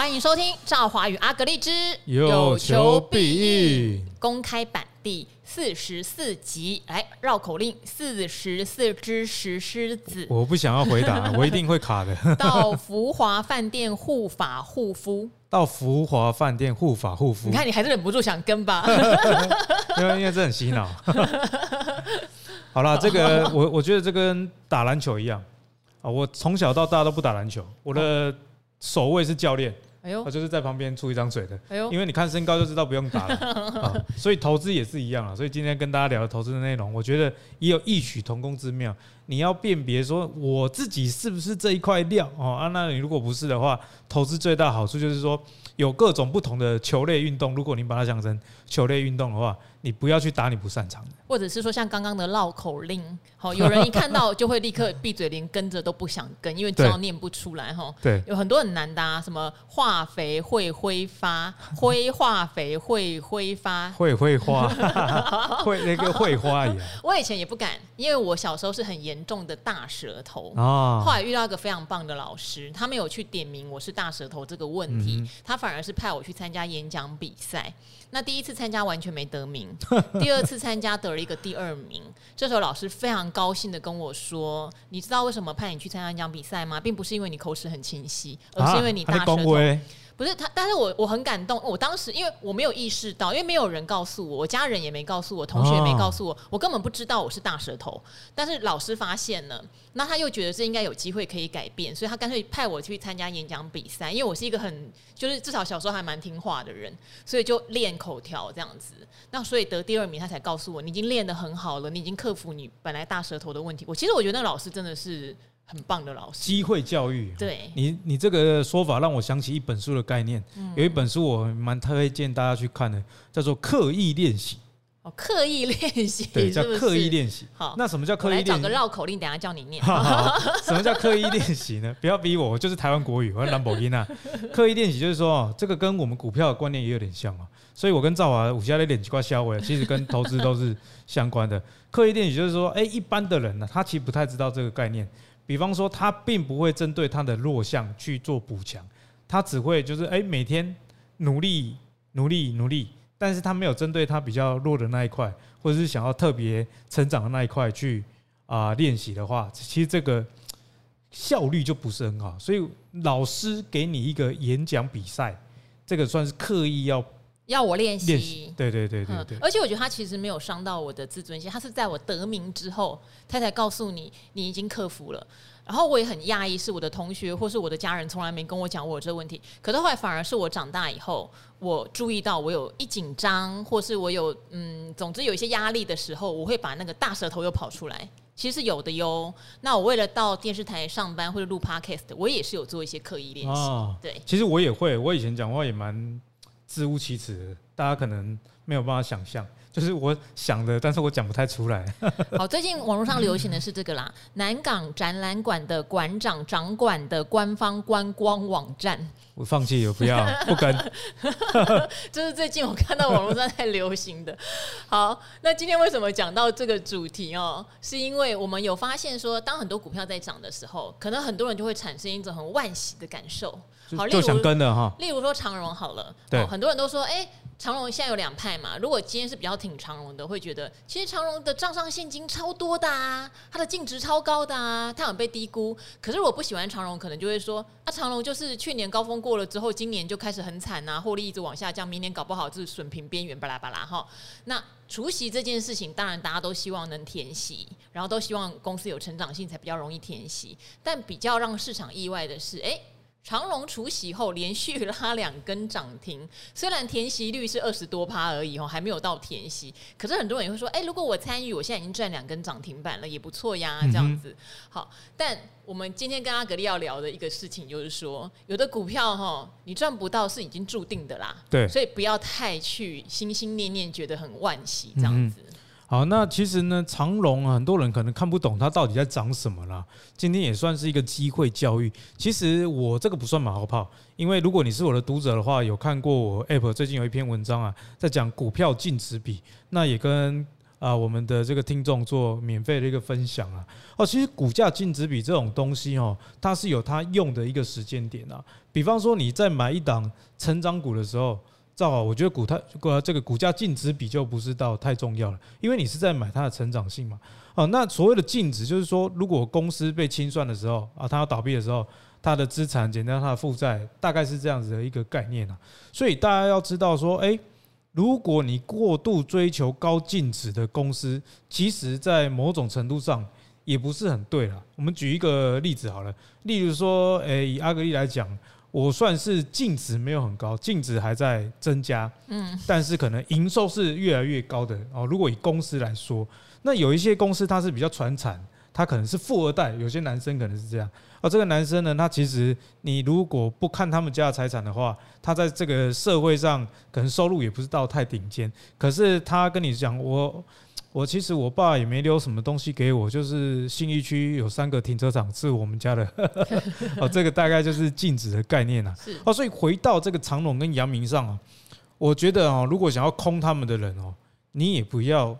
欢迎收听赵华与阿格丽之有求必应公开版第四十四集。来绕口令：四十四只石狮子。我不想要回答，我一定会卡的。到福华饭店护法护肤。到福华饭店护法护肤。你看，你还是忍不住想跟吧？因为因为这很洗脑。好了，这个我我觉得这跟打篮球一样啊。我从小到大都不打篮球，我的守卫是教练。哎呦，他就是在旁边出一张嘴的。哎呦，因为你看身高就知道不用打了 啊。所以投资也是一样啊。所以今天跟大家聊的投资的内容，我觉得也有异曲同工之妙。你要辨别说我自己是不是这一块料哦啊？那你如果不是的话，投资最大好处就是说有各种不同的球类运动。如果你把它想成球类运动的话。你不要去打你不擅长的，或者是说像刚刚的绕口令，好，有人 一看到就会立刻闭嘴，连跟着都不想跟，因为知道念不出来哈。对，有很多很难的啊，什么化肥会挥发，挥化肥会挥发，会挥花，会那个会花一样。我以前也不敢，因为我小时候是很严重的大舌头啊。后来遇到一个非常棒的老师，他没有去点名我是大舌头这个问题，他反而是派我去参加演讲比赛。那第一次参加完全没得名。第二次参加得了一个第二名，这时候老师非常高兴的跟我说：“你知道为什么派你去参加演讲比赛吗？并不是因为你口齿很清晰，而是因为你大舌头。”不是他，但是我我很感动。我当时因为我没有意识到，因为没有人告诉我，我家人也没告诉我，同学也没告诉我，我根本不知道我是大舌头。但是老师发现了，那他又觉得这应该有机会可以改变，所以他干脆派我去参加演讲比赛。因为我是一个很就是至少小时候还蛮听话的人，所以就练口条这样子。那所以得第二名，他才告诉我，你已经练得很好了，你已经克服你本来大舌头的问题。我其实我觉得那老师真的是。很棒的老师，机会教育。对，你，你这个说法让我想起一本书的概念。嗯、有一本书我蛮推荐大家去看的，叫做《刻意练习》。哦，刻意练习，对，叫刻意练习。好，那什么叫刻意练习？来找个绕口令，等下叫你念。什么叫刻意练习呢？不要逼我，我就是台湾国语，我是兰博基纳。刻意练习就是说，这个跟我们股票的观念也有点像啊。所以我跟赵华武侠的脸奇怪消微，其实跟投资都是相关的。刻意练习就是说，哎，一般的人呢，他其实不太知道这个概念。比方说，他并不会针对他的弱项去做补强，他只会就是哎，每天努力努力努力，但是他没有针对他比较弱的那一块，或者是想要特别成长的那一块去啊练习的话，其实这个效率就不是很好。所以老师给你一个演讲比赛，这个算是刻意要。要我练习，对对对对对，而且我觉得他其实没有伤到我的自尊心，他是在我得名之后，他才告诉你你已经克服了。然后我也很讶异，是我的同学或是我的家人从来没跟我讲过我有这个问题，可是后来反而是我长大以后，我注意到我有一紧张，或是我有嗯，总之有一些压力的时候，我会把那个大舌头又跑出来。其实是有的哟。那我为了到电视台上班或者录 podcast，我也是有做一些刻意练习。哦、对，其实我也会，我以前讲话也蛮。自无其词，大家可能没有办法想象，就是我想的，但是我讲不太出来。好，最近网络上流行的是这个啦，南港展览馆的馆长掌管的官方观光网站。我放弃，我不要，不跟。这是最近我看到网络上在流行的。好，那今天为什么讲到这个主题哦？是因为我们有发现说，当很多股票在涨的时候，可能很多人就会产生一种很惋惜的感受。好，就想跟的哈。例如说长荣好了，对，很多人都说，哎，长荣现在有两派嘛。如果今天是比较挺长荣的，会觉得其实长荣的账上现金超多的啊，它的净值超高的啊，它很被低估。可是我不喜欢长荣，可能就会说，啊，长荣就是去年高峰过了之后，今年就开始很惨啊，获利一直往下降，明年搞不好就是损平边缘，巴拉巴拉哈。那除息这件事情，当然大家都希望能填息，然后都希望公司有成长性才比较容易填息。但比较让市场意外的是，哎。长荣除息后连续拉两根涨停，虽然填息率是二十多趴而已哦，还没有到填息。可是很多人也会说，哎，如果我参与，我现在已经赚两根涨停板了，也不错呀，这样子。好，但我们今天跟阿格力要聊的一个事情，就是说，有的股票哈，你赚不到是已经注定的啦。对，所以不要太去心心念念，觉得很惋惜这样子。好，那其实呢，长荣啊，很多人可能看不懂它到底在涨什么啦。今天也算是一个机会教育。其实我这个不算马后炮，因为如果你是我的读者的话，有看过我 App 最近有一篇文章啊，在讲股票净值比，那也跟啊，我们的这个听众做免费的一个分享啊。哦，其实股价净值比这种东西哦，它是有它用的一个时间点啊。比方说你在买一档成长股的时候，正好我觉得股它这个股价净值比就不是到太重要了，因为你是在买它的成长性嘛。哦，那所谓的净值就是说，如果公司被清算的时候啊，它要倒闭的时候。它的资产减掉它的负债，大概是这样子的一个概念啊。所以大家要知道说，诶，如果你过度追求高净值的公司，其实在某种程度上也不是很对了。我们举一个例子好了，例如说，诶，以阿格力来讲，我算是净值没有很高，净值还在增加，嗯，但是可能营收是越来越高的哦。如果以公司来说，那有一些公司它是比较传产，它可能是富二代，有些男生可能是这样。而这个男生呢，他其实你如果不看他们家的财产的话，他在这个社会上可能收入也不是到太顶尖。可是他跟你讲，我我其实我爸也没留什么东西给我，就是信义区有三个停车场是我们家的。哦，这个大概就是禁止的概念啊。哦，所以回到这个长隆跟阳明上啊，我觉得哦，如果想要空他们的人哦，你也不要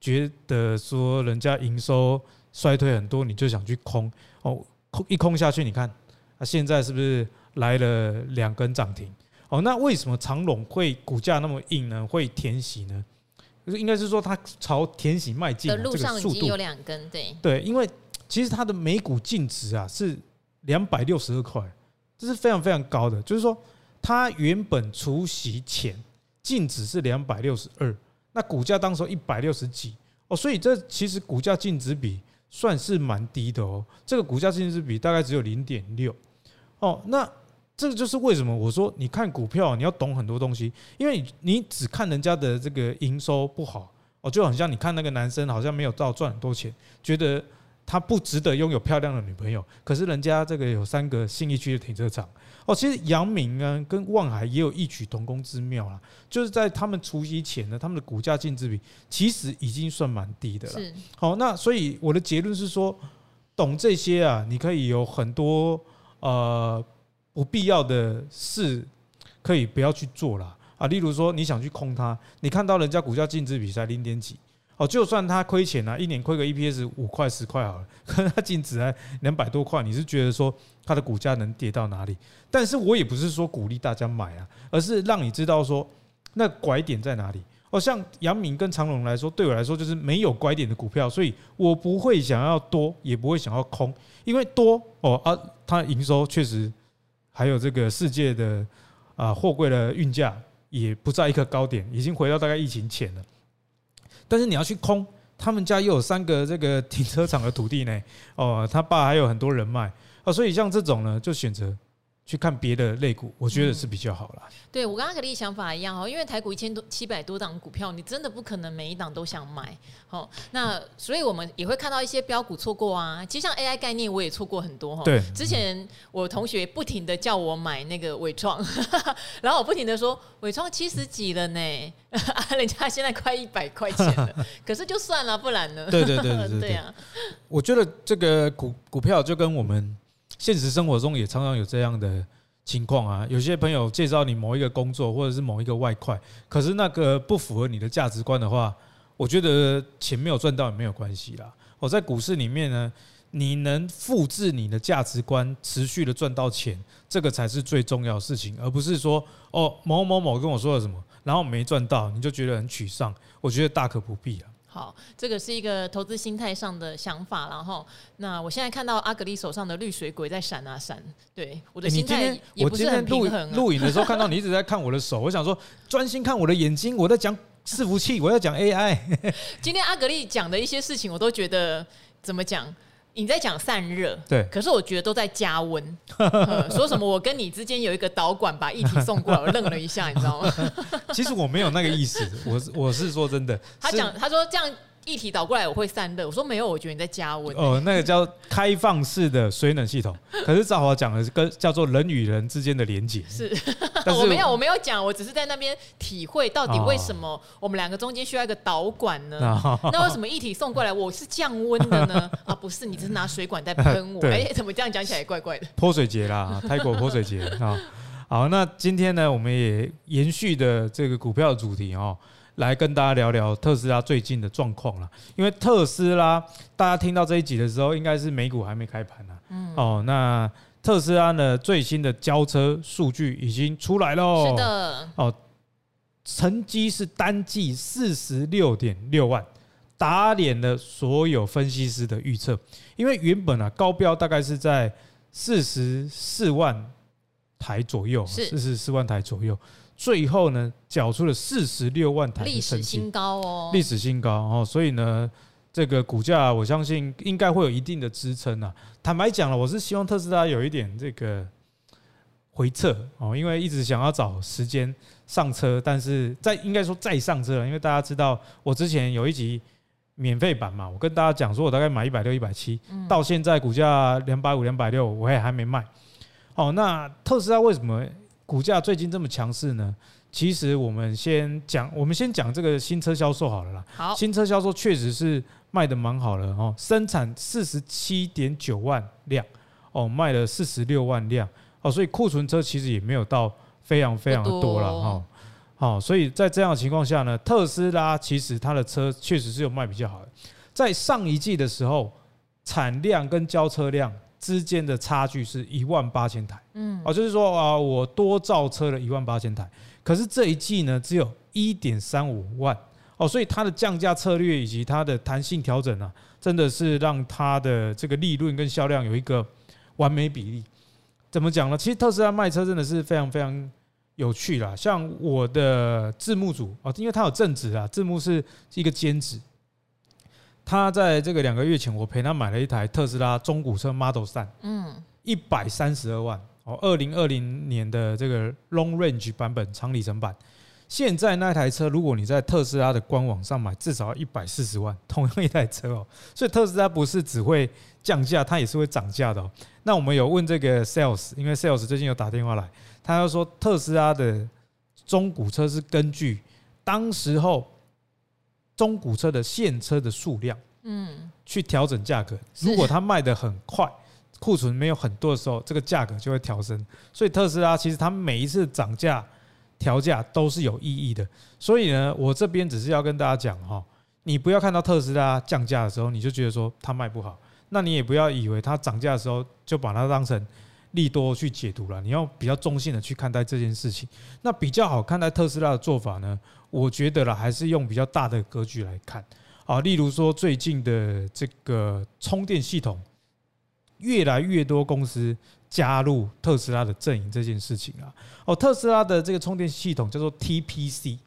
觉得说人家营收衰退很多，你就想去空哦。空一空下去，你看，啊，现在是不是来了两根涨停？哦，那为什么长隆会股价那么硬呢？会填息呢？应该是说它朝填息迈进的路上已经有两根，对对，因为其实它的每股净值啊是两百六十二块，这是非常非常高的。就是说，它原本除息前净值是两百六十二，那股价当时一百六十几哦，所以这其实股价净值比。算是蛮低的哦，这个股价净值比大概只有零点六哦。那这个就是为什么我说你看股票你要懂很多东西，因为你只看人家的这个营收不好哦，就好像你看那个男生好像没有到赚很多钱，觉得他不值得拥有漂亮的女朋友，可是人家这个有三个信义区的停车场。哦，其实阳明啊跟万海也有异曲同工之妙啦，就是在他们除夕前呢，他们的股价净值比其实已经算蛮低的了。好，那所以我的结论是说，懂这些啊，你可以有很多呃不必要的事可以不要去做了啊。例如说，你想去空它，你看到人家股价净值比才零点几。哦，就算他亏钱啊，一年亏个 EPS 五块十块好了，可能他净值还两百多块，你是觉得说他的股价能跌到哪里？但是我也不是说鼓励大家买啊，而是让你知道说那拐点在哪里。哦，像杨明跟长龙来说，对我来说就是没有拐点的股票，所以我不会想要多，也不会想要空，因为多哦啊，它营收确实还有这个世界的啊货柜的运价也不在一个高点，已经回到大概疫情前了。但是你要去空，他们家又有三个这个停车场的土地呢，哦，他爸还有很多人脉，啊，所以像这种呢，就选择。去看别的类股，我觉得是比较好啦。对，我跟阿格力想法一样哦，因为台股一千多七百多档股票，你真的不可能每一档都想买。好，那所以我们也会看到一些标股错过啊。其实像 AI 概念，我也错过很多哈。对，之前我同学不停的叫我买那个伟创，然后我不停的说伟创七十几了呢，人家现在快一百块钱了。可是就算了，不然呢？对对对对对啊！我觉得这个股股票就跟我们。现实生活中也常常有这样的情况啊，有些朋友介绍你某一个工作或者是某一个外快，可是那个不符合你的价值观的话，我觉得钱没有赚到也没有关系啦。我在股市里面呢，你能复制你的价值观，持续的赚到钱，这个才是最重要的事情，而不是说哦某某某跟我说了什么，然后没赚到，你就觉得很沮丧。我觉得大可不必啊。好，这个是一个投资心态上的想法，然后那我现在看到阿格丽手上的绿水鬼在闪啊闪，对我的心态也不是很平衡、啊。录影的时候看到你一直在看我的手，我想说专心看我的眼睛，我在讲伺服器，我在讲 AI。今天阿格丽讲的一些事情，我都觉得怎么讲？你在讲散热，对，可是我觉得都在加温。说什么我跟你之间有一个导管把液体送过来，我愣了一下，你知道吗？其实我没有那个意思，我我是说真的。他讲，他说这样。液体倒过来我会散热，我说没有，我觉得你在加温。哦，那个叫开放式的水冷系统，可是赵华讲的是跟叫做人与人之间的连接。是，但是 我没有，我没有讲，我只是在那边体会到底为什么我们两个中间需要一个导管呢？那为什么液体送过来我是降温的呢？啊，不是，你只是拿水管在喷我。哎，怎么这样讲起来也怪怪的？泼水节啦，泰国泼水节啊。好，那今天呢，我们也延续的这个股票的主题哦。来跟大家聊聊特斯拉最近的状况了。因为特斯拉，大家听到这一集的时候，应该是美股还没开盘呢。嗯，哦，那特斯拉呢最新的交车数据已经出来喽。是的。哦，成绩是单季四十六点六万，打脸了所有分析师的预测。因为原本啊高标大概是在四十四万台左右，四十四万台左右。最后呢，缴出了四十六万台的，历史新高哦，历史新高哦，所以呢，这个股价我相信应该会有一定的支撑啊。坦白讲了，我是希望特斯拉有一点这个回撤哦，因为一直想要找时间上车，但是在应该说再上车了，因为大家知道我之前有一集免费版嘛，我跟大家讲说我大概买一百六、一百七，到现在股价两百五、两百六，我也还没卖。哦，那特斯拉为什么？股价最近这么强势呢？其实我们先讲，我们先讲这个新车销售好了啦。好，新车销售确实是卖的蛮好的哦，生产四十七点九万辆哦，卖了四十六万辆哦，所以库存车其实也没有到非常非常的多了哈。好，所以在这样的情况下呢，特斯拉其实它的车确实是有卖比较好的。在上一季的时候，产量跟交车量。之间的差距是一万八千台，嗯，哦，就是说啊，我多造车了一万八千台，可是这一季呢，只有一点三五万，哦，所以它的降价策略以及它的弹性调整啊，真的是让它的这个利润跟销量有一个完美比例。怎么讲呢？其实特斯拉卖车真的是非常非常有趣啦。像我的字幕组哦，因为它有正职啊，字幕是一个兼职。他在这个两个月前，我陪他买了一台特斯拉中古车 Model 三嗯，一百三十二万哦，二零二零年的这个 Long Range 版本长里程版。现在那台车，如果你在特斯拉的官网上买，至少要一百四十万，同样一台车哦。所以特斯拉不是只会降价，它也是会涨价的哦。那我们有问这个 Sales，因为 Sales 最近有打电话来，他要说特斯拉的中古车是根据当时候。中古车的现车的数量，嗯，去调整价格。如果它卖的很快，库存没有很多的时候，这个价格就会调升。所以特斯拉其实它每一次涨价、调价都是有意义的。所以呢，我这边只是要跟大家讲哈，你不要看到特斯拉降价的时候，你就觉得说它卖不好，那你也不要以为它涨价的时候就把它当成利多去解读了。你要比较中性的去看待这件事情。那比较好看待特斯拉的做法呢？我觉得啦，还是用比较大的格局来看啊，例如说最近的这个充电系统，越来越多公司加入特斯拉的阵营这件事情啊。哦，特斯拉的这个充电系统叫做 TPC，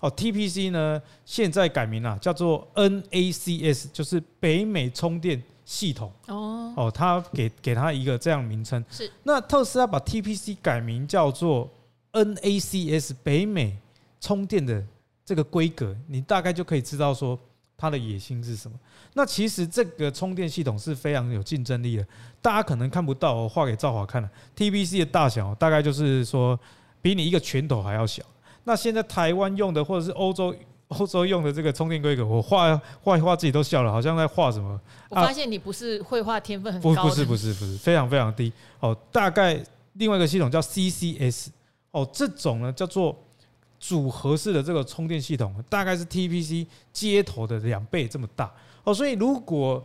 哦，TPC 呢现在改名了，叫做 NACS，就是北美充电系统。哦，哦，他给给他一个这样名称。是。那特斯拉把 TPC 改名叫做 NACS 北美。充电的这个规格，你大概就可以知道说它的野心是什么。那其实这个充电系统是非常有竞争力的，大家可能看不到，我画给赵华看了。，TBC 的大小大概就是说比你一个拳头还要小。那现在台湾用的或者是欧洲欧洲用的这个充电规格，我画画一画自己都笑了，好像在画什么？我发现你不是绘画天分很高不是不是不是非常非常低哦。大概另外一个系统叫 CCS 哦，这种呢叫做。组合式的这个充电系统大概是 TPC 接头的两倍这么大哦，所以如果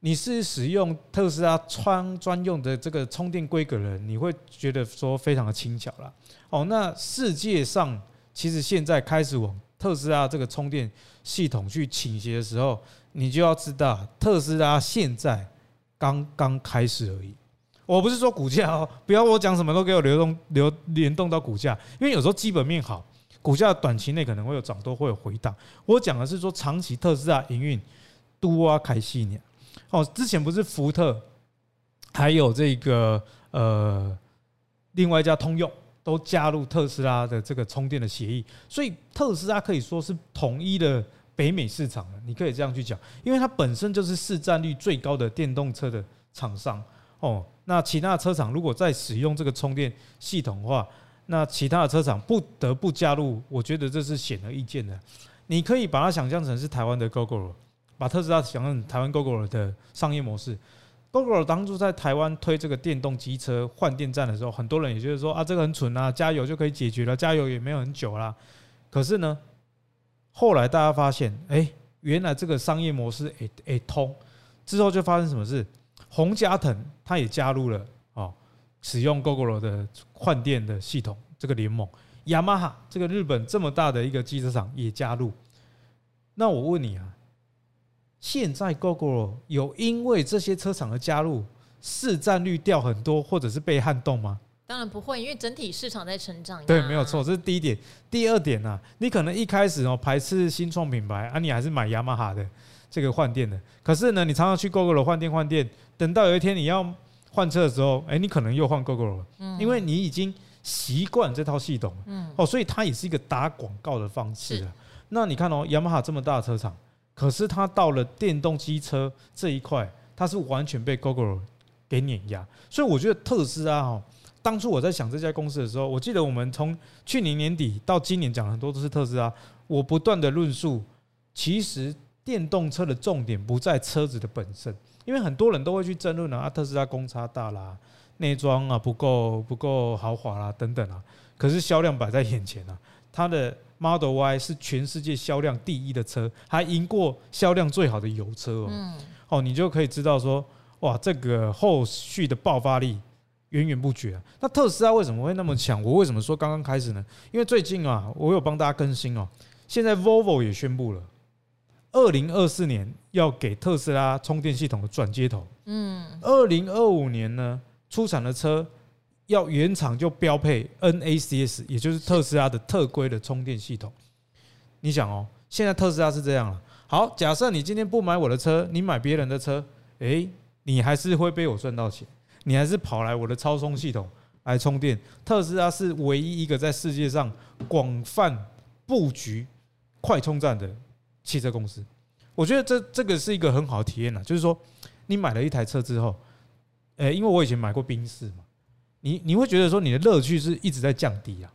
你是使用特斯拉专专用的这个充电规格的人，你会觉得说非常的轻巧了哦。那世界上其实现在开始往特斯拉这个充电系统去倾斜的时候，你就要知道特斯拉现在刚刚开始而已。我不是说股价哦，不要我讲什么都给我流动流联动到股价，因为有时候基本面好，股价短期内可能会有涨多，会有回档。我讲的是说长期特斯拉营运多啊开细年哦，之前不是福特还有这个呃另外一家通用都加入特斯拉的这个充电的协议，所以特斯拉可以说是统一的北美市场了。你可以这样去讲，因为它本身就是市占率最高的电动车的厂商哦。那其他的车厂如果再使用这个充电系统的话，那其他的车厂不得不加入，我觉得这是显而易见的。你可以把它想象成是台湾的 Gogoro，把特斯拉想象成台湾 Gogoro 的商业模式。Gogoro 当初在台湾推这个电动机车换电站的时候，很多人也就是说啊，这个很蠢啊，加油就可以解决了，加油也没有很久啦。可是呢，后来大家发现，哎，原来这个商业模式诶诶通，之后就发生什么事？宏佳腾他也加入了哦，使用 Gogoro 的换电的系统这个联盟。雅马哈这个日本这么大的一个机车厂也加入。那我问你啊，现在 Gogoro 有因为这些车厂的加入，市占率掉很多，或者是被撼动吗？当然不会，因为整体市场在成长。对，没有错，这是第一点。第二点呢、啊，你可能一开始哦排斥新创品牌啊，你还是买雅马哈的这个换电的。可是呢，你常常去 Gogoro 换电换电，等到有一天你要换车的时候，哎，你可能又换 Gogoro 了，因为你已经习惯这套系统。嗯。哦，所以它也是一个打广告的方式啊。那你看哦，雅马哈这么大的车厂，可是它到了电动机车这一块，它是完全被 Gogoro 给碾压。所以我觉得特斯拉哦。当初我在想这家公司的时候，我记得我们从去年年底到今年讲很多都是特斯拉。我不断的论述，其实电动车的重点不在车子的本身，因为很多人都会去争论啊，特斯拉公差大啦，内装啊不够不够豪华啦等等啊。可是销量摆在眼前啊，它的 Model Y 是全世界销量第一的车，还赢过销量最好的油车哦。哦，你就可以知道说，哇，这个后续的爆发力。源源不绝啊！那特斯拉为什么会那么强？我为什么说刚刚开始呢？因为最近啊，我有帮大家更新哦。现在 Volvo 也宣布了，二零二四年要给特斯拉充电系统的转接头。嗯，二零二五年呢，出产的车要原厂就标配 NACS，也就是特斯拉的特规的充电系统。你想哦，现在特斯拉是这样了。好，假设你今天不买我的车，你买别人的车，诶，你还是会被我赚到钱。你还是跑来我的超充系统来充电。特斯拉是唯一一个在世界上广泛布局快充站的汽车公司。我觉得这这个是一个很好的体验啊，就是说你买了一台车之后，呃，因为我以前买过宾士嘛，你你会觉得说你的乐趣是一直在降低啊，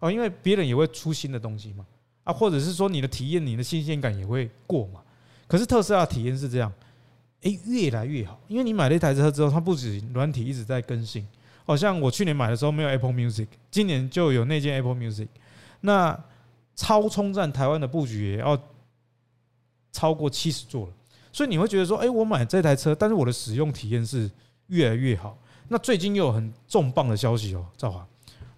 哦，因为别人也会出新的东西嘛，啊，或者是说你的体验、你的新鲜感也会过嘛。可是特斯拉体验是这样。诶，越来越好，因为你买了一台车之后，它不止软体一直在更新。好像我去年买的时候没有 Apple Music，今年就有那件 Apple Music。那超充站台湾的布局也要超过七十座了，所以你会觉得说，诶，我买这台车，但是我的使用体验是越来越好。那最近又有很重磅的消息哦，赵华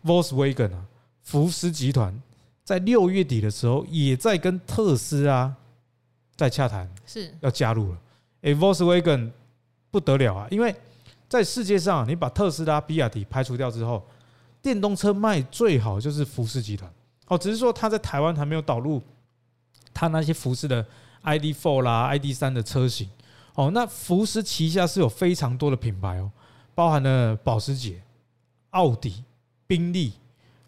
，Volkswagen 啊，福斯集团在六月底的时候也在跟特斯拉在洽谈，是要加入了。诶，Volkswagen 不得了啊！因为在世界上，你把特斯拉、比亚迪排除掉之后，电动车卖最好就是福斯集团。哦，只是说它在台湾还没有导入它那些福斯的 ID.4 啦、ID.3 的车型。哦，那福斯旗下是有非常多的品牌哦，包含了保时捷、奥迪、宾利、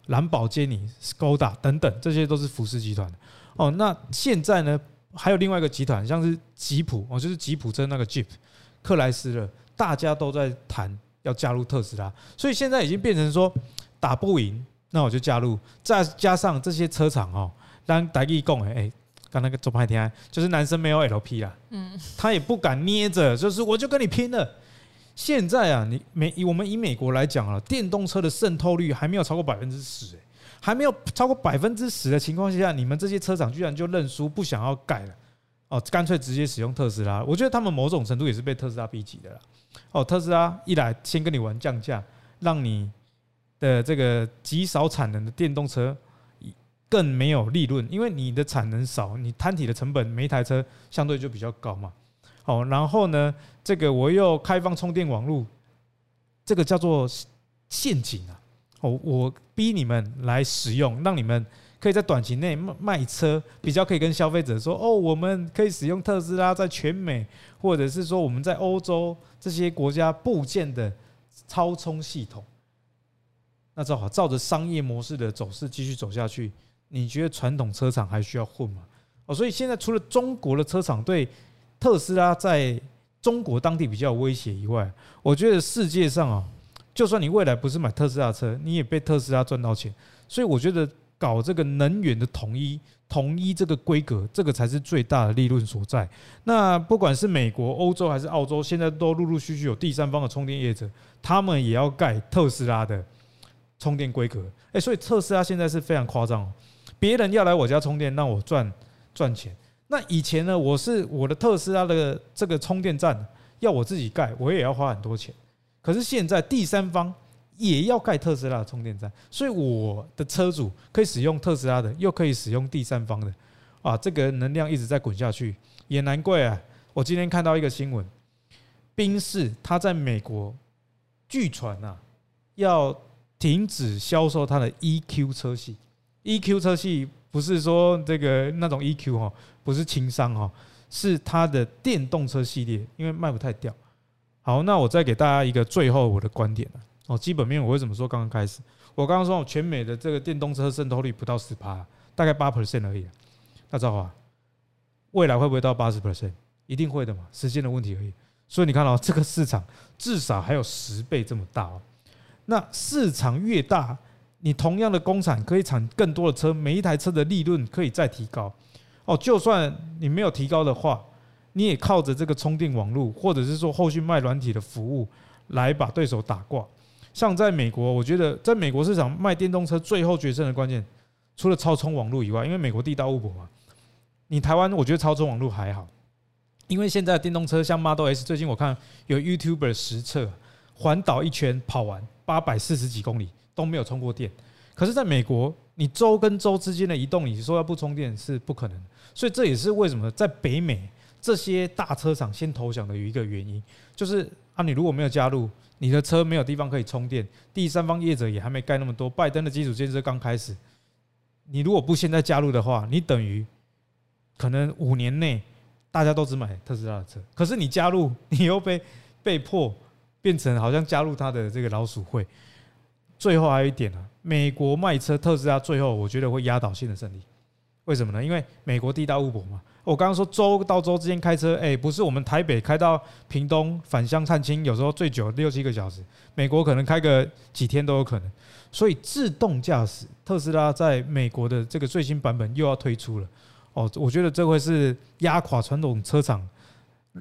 兰博基尼、Skoda 等等，这些都是福斯集团。哦，那现在呢？还有另外一个集团，像是吉普哦，就是吉普车那个 Jeep，克莱斯勒，大家都在谈要加入特斯拉，所以现在已经变成说打不赢，那我就加入。再加上这些车厂哦，当大家讲诶，刚那个周派天，就是男生没有 LP 啦，嗯，他也不敢捏着，就是我就跟你拼了。现在啊，你美我们以美国来讲啊，电动车的渗透率还没有超过百分之十，还没有超过百分之十的情况下，你们这些车厂居然就认输，不想要改了哦，干脆直接使用特斯拉。我觉得他们某种程度也是被特斯拉逼急的啦。哦，特斯拉一来先跟你玩降价，让你的这个极少产能的电动车更没有利润，因为你的产能少，你摊体的成本每一台车相对就比较高嘛。好，然后呢，这个我又开放充电网络，这个叫做陷阱啊。哦，我逼你们来使用，让你们可以在短期内卖卖车，比较可以跟消费者说哦，我们可以使用特斯拉在全美，或者是说我们在欧洲这些国家部件的超充系统。那正好照着商业模式的走势继续走下去，你觉得传统车厂还需要混吗？哦，所以现在除了中国的车厂对特斯拉在中国当地比较有威胁以外，我觉得世界上啊。就算你未来不是买特斯拉车，你也被特斯拉赚到钱。所以我觉得搞这个能源的统一、统一这个规格，这个才是最大的利润所在。那不管是美国、欧洲还是澳洲，现在都陆陆续续有第三方的充电业者，他们也要盖特斯拉的充电规格。诶，所以特斯拉现在是非常夸张。别人要来我家充电，让我赚赚钱。那以前呢，我是我的特斯拉的这个充电站要我自己盖，我也要花很多钱。可是现在第三方也要盖特斯拉的充电站，所以我的车主可以使用特斯拉的，又可以使用第三方的，啊，这个能量一直在滚下去，也难怪啊。我今天看到一个新闻，宾士他在美国据传啊要停止销售他的 EQ 车系，EQ 车系不是说这个那种 EQ 哈，不是轻商哈，是它的电动车系列，因为卖不太掉。好，那我再给大家一个最后我的观点哦，基本面我为什么说刚刚开始？我刚刚说全美的这个电动车渗透率不到十趴，大概八 percent 而已。那赵华，未来会不会到八十 percent？一定会的嘛，时间的问题而已。所以你看到这个市场至少还有十倍这么大哦。那市场越大，你同样的工厂可以产更多的车，每一台车的利润可以再提高哦。就算你没有提高的话。你也靠着这个充电网络，或者是说后续卖软体的服务，来把对手打挂。像在美国，我觉得在美国市场卖电动车最后决胜的关键，除了超充网络以外，因为美国地大物博嘛。你台湾我觉得超充网络还好，因为现在电动车像 Model S，最近我看有 YouTuber 实测环岛一圈跑完八百四十几公里都没有充过电。可是在美国，你州跟州之间的移动，你说要不充电是不可能。所以这也是为什么在北美。这些大车厂先投降的一个原因，就是啊，你如果没有加入，你的车没有地方可以充电，第三方业者也还没盖那么多，拜登的基础建设刚开始，你如果不现在加入的话，你等于可能五年内大家都只买特斯拉的车，可是你加入，你又被被迫变成好像加入他的这个老鼠会。最后还有一点啊，美国卖车特斯拉最后我觉得会压倒性的胜利，为什么呢？因为美国地大物博嘛。我刚刚说州到州之间开车，哎，不是我们台北开到屏东返乡探亲，有时候最久六七个小时，美国可能开个几天都有可能。所以自动驾驶特斯拉在美国的这个最新版本又要推出了，哦，我觉得这会是压垮传统车厂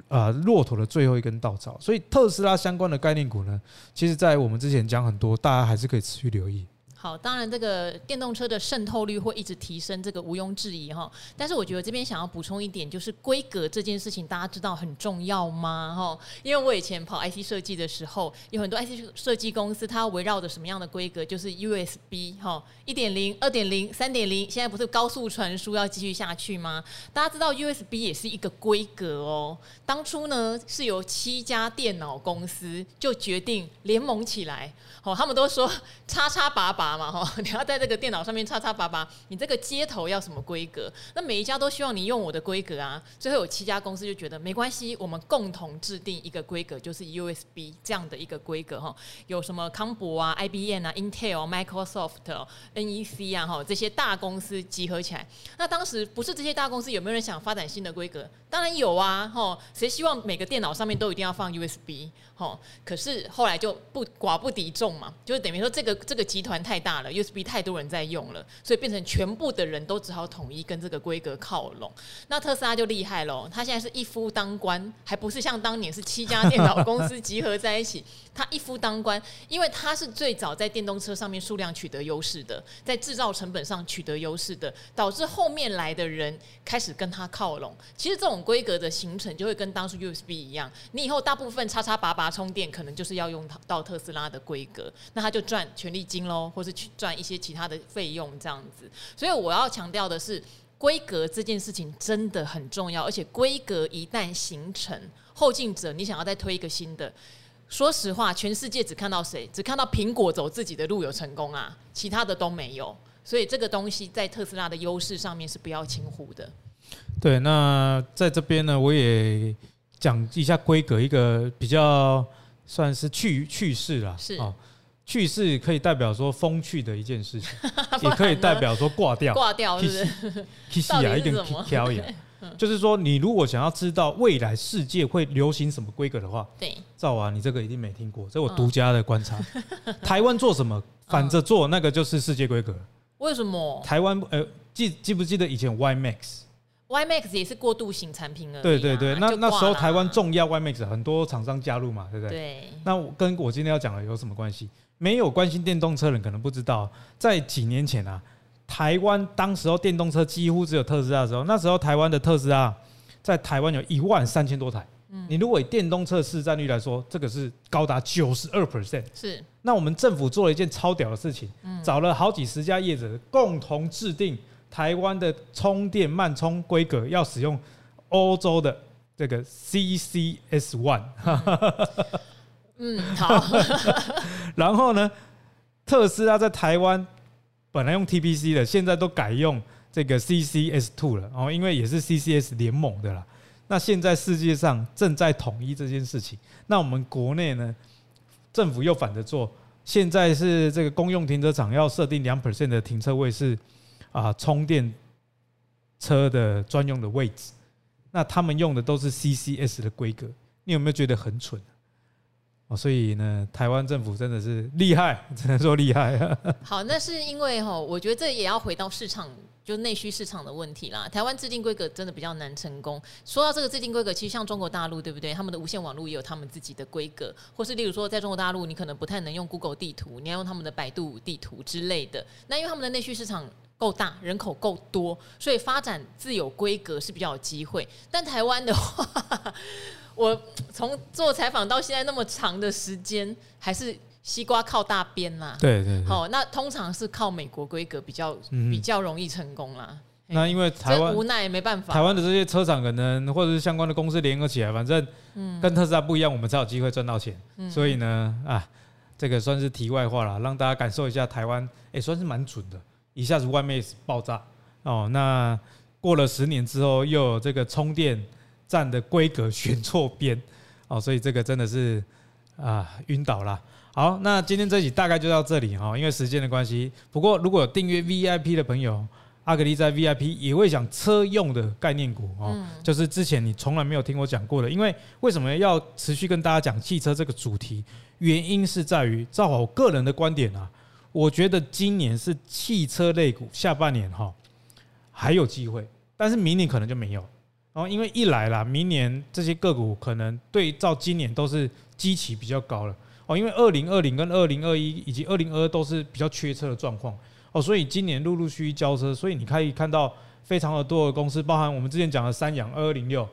呃骆驼的最后一根稻草。所以特斯拉相关的概念股呢，其实在我们之前讲很多，大家还是可以持续留意。好，当然这个电动车的渗透率会一直提升，这个毋庸置疑哈。但是我觉得这边想要补充一点，就是规格这件事情，大家知道很重要吗？哈，因为我以前跑 IC 设计的时候，有很多 IC 设计公司，它围绕着什么样的规格？就是 USB 哈，一点零、二点零、三点零，现在不是高速传输要继续下去吗？大家知道 USB 也是一个规格哦。当初呢是由七家电脑公司就决定联盟起来，哦，他们都说叉叉拔拔。嘛哈，你要在这个电脑上面叉叉八八，你这个接头要什么规格？那每一家都希望你用我的规格啊。最后有七家公司就觉得没关系，我们共同制定一个规格，就是 USB 这样的一个规格哈。有什么康柏啊、IBM 啊、Intel、Microsoft、NEC 啊哈这些大公司集合起来。那当时不是这些大公司有没有人想发展新的规格？当然有啊哈。谁希望每个电脑上面都一定要放 USB 哈？可是后来就不寡不敌众嘛，就是等于说这个这个集团太。大了，USB 太多人在用了，所以变成全部的人都只好统一跟这个规格靠拢。那特斯拉就厉害喽，他现在是一夫当关，还不是像当年是七家电脑公司集合在一起，他一夫当关，因为他是最早在电动车上面数量取得优势的，在制造成本上取得优势的，导致后面来的人开始跟他靠拢。其实这种规格的形成就会跟当初 USB 一样，你以后大部分叉叉拔充电可能就是要用到特斯拉的规格，那他就赚权利金喽，或是。去赚一些其他的费用，这样子，所以我要强调的是，规格这件事情真的很重要，而且规格一旦形成，后进者你想要再推一个新的，说实话，全世界只看到谁？只看到苹果走自己的路有成功啊，其他的都没有。所以这个东西在特斯拉的优势上面是不要轻忽的。对，那在这边呢，我也讲一下规格，一个比较算是趣趣事啦，是去世可以代表说风趣的一件事情，也可以代表说挂掉。挂掉是不是？其实啊，一点挑也，就是说，你如果想要知道未来世界会流行什么规格的话，对，赵娃，你这个一定没听过，这我独家的观察。台湾做什么，反着做，那个就是世界规格。为什么？台湾呃，记记不记得以前 Y Max？Y Max 也是过渡型产品而已。对对对，那那时候台湾重要 Y Max，很多厂商加入嘛，对不对？对。那跟我今天要讲的有什么关系？没有关心电动车的人可能不知道，在几年前啊，台湾当时候电动车几乎只有特斯拉的时候，那时候台湾的特斯拉在台湾有一万三千多台。嗯，你如果以电动车市占率来说，这个是高达九十二 percent。是。那我们政府做了一件超屌的事情，找了好几十家业者共同制定台湾的充电慢充规格，要使用欧洲的这个 CCS One。嗯，好。然后呢，特斯拉在台湾。本来用 TPC 的，现在都改用这个 CCS Two 了哦，因为也是 CCS 联盟的啦。那现在世界上正在统一这件事情，那我们国内呢，政府又反着做。现在是这个公用停车场要设定两 percent 的停车位是啊充电车的专用的位置，那他们用的都是 CCS 的规格，你有没有觉得很蠢？哦，所以呢，台湾政府真的是厉害，只能说厉害。好，那是因为哈，我觉得这也要回到市场，就内需市场的问题啦。台湾制定规格真的比较难成功。说到这个制定规格，其实像中国大陆，对不对？他们的无线网络也有他们自己的规格，或是例如说，在中国大陆，你可能不太能用 Google 地图，你要用他们的百度地图之类的。那因为他们的内需市场够大，人口够多，所以发展自有规格是比较有机会。但台湾的话，我从做采访到现在那么长的时间，还是西瓜靠大边啦。对对，对。好，那通常是靠美国规格比较比较容易成功啦。那因为台湾无奈没办法，台湾的这些车厂可能或者是相关的公司联合起来，反正跟特斯拉不一样，我们才有机会赚到钱。所以呢，啊，这个算是题外话了，让大家感受一下台湾，也，算是蛮准的，一下子 1Max 爆炸哦。那过了十年之后，又有这个充电。站的规格选错边哦，所以这个真的是啊晕倒了。好，那今天这集大概就到这里哈，因为时间的关系。不过如果有订阅 VIP 的朋友，阿格力在 VIP 也会讲车用的概念股哦，就是之前你从来没有听我讲过的。因为为什么要持续跟大家讲汽车这个主题？原因是在于，照我个人的观点啊，我觉得今年是汽车类股下半年哈还有机会，但是明年可能就没有。哦，因为一来啦，明年这些个股可能对照今年都是基期比较高了。哦，因为二零二零跟二零二一以及二零二二都是比较缺车的状况。哦，所以今年陆陆续续交车，所以你可以看到非常的多的公司，包含我们之前讲的三阳二二零六，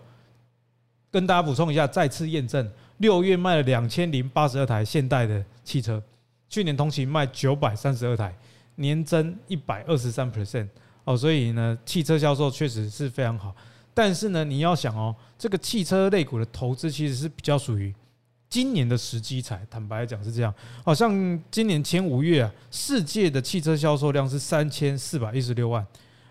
跟大家补充一下，再次验证，六月卖了两千零八十二台现代的汽车，去年同期卖九百三十二台，年增一百二十三 percent。哦，所以呢，汽车销售确实是非常好。但是呢，你要想哦，这个汽车类股的投资其实是比较属于今年的时机才。坦白来讲是这样，好像今年前五月啊，世界的汽车销售量是三千四百一十六万，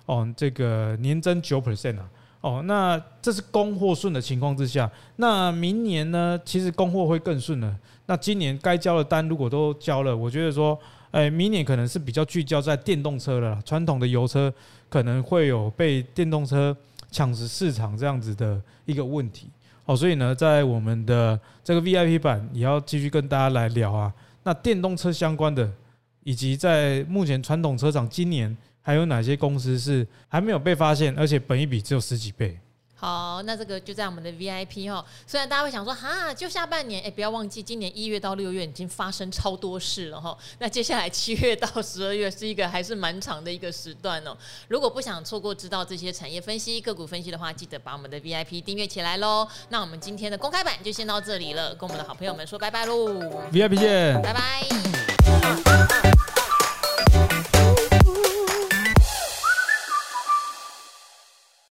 哦，这个年增九 percent 啊，哦，那这是供货顺的情况之下，那明年呢，其实供货会更顺了。那今年该交的单如果都交了，我觉得说，哎，明年可能是比较聚焦在电动车了，传统的油车可能会有被电动车。抢食市场这样子的一个问题，好，所以呢，在我们的这个 VIP 版也要继续跟大家来聊啊。那电动车相关的，以及在目前传统车厂今年还有哪些公司是还没有被发现，而且本一比只有十几倍。好，那这个就在我们的 VIP 哈。虽然大家会想说，哈，就下半年，哎、欸，不要忘记，今年一月到六月已经发生超多事了哈。那接下来七月到十二月是一个还是蛮长的一个时段哦。如果不想错过知道这些产业分析、个股分析的话，记得把我们的 VIP 订阅起来喽。那我们今天的公开版就先到这里了，跟我们的好朋友们说拜拜喽。VIP 见，拜拜。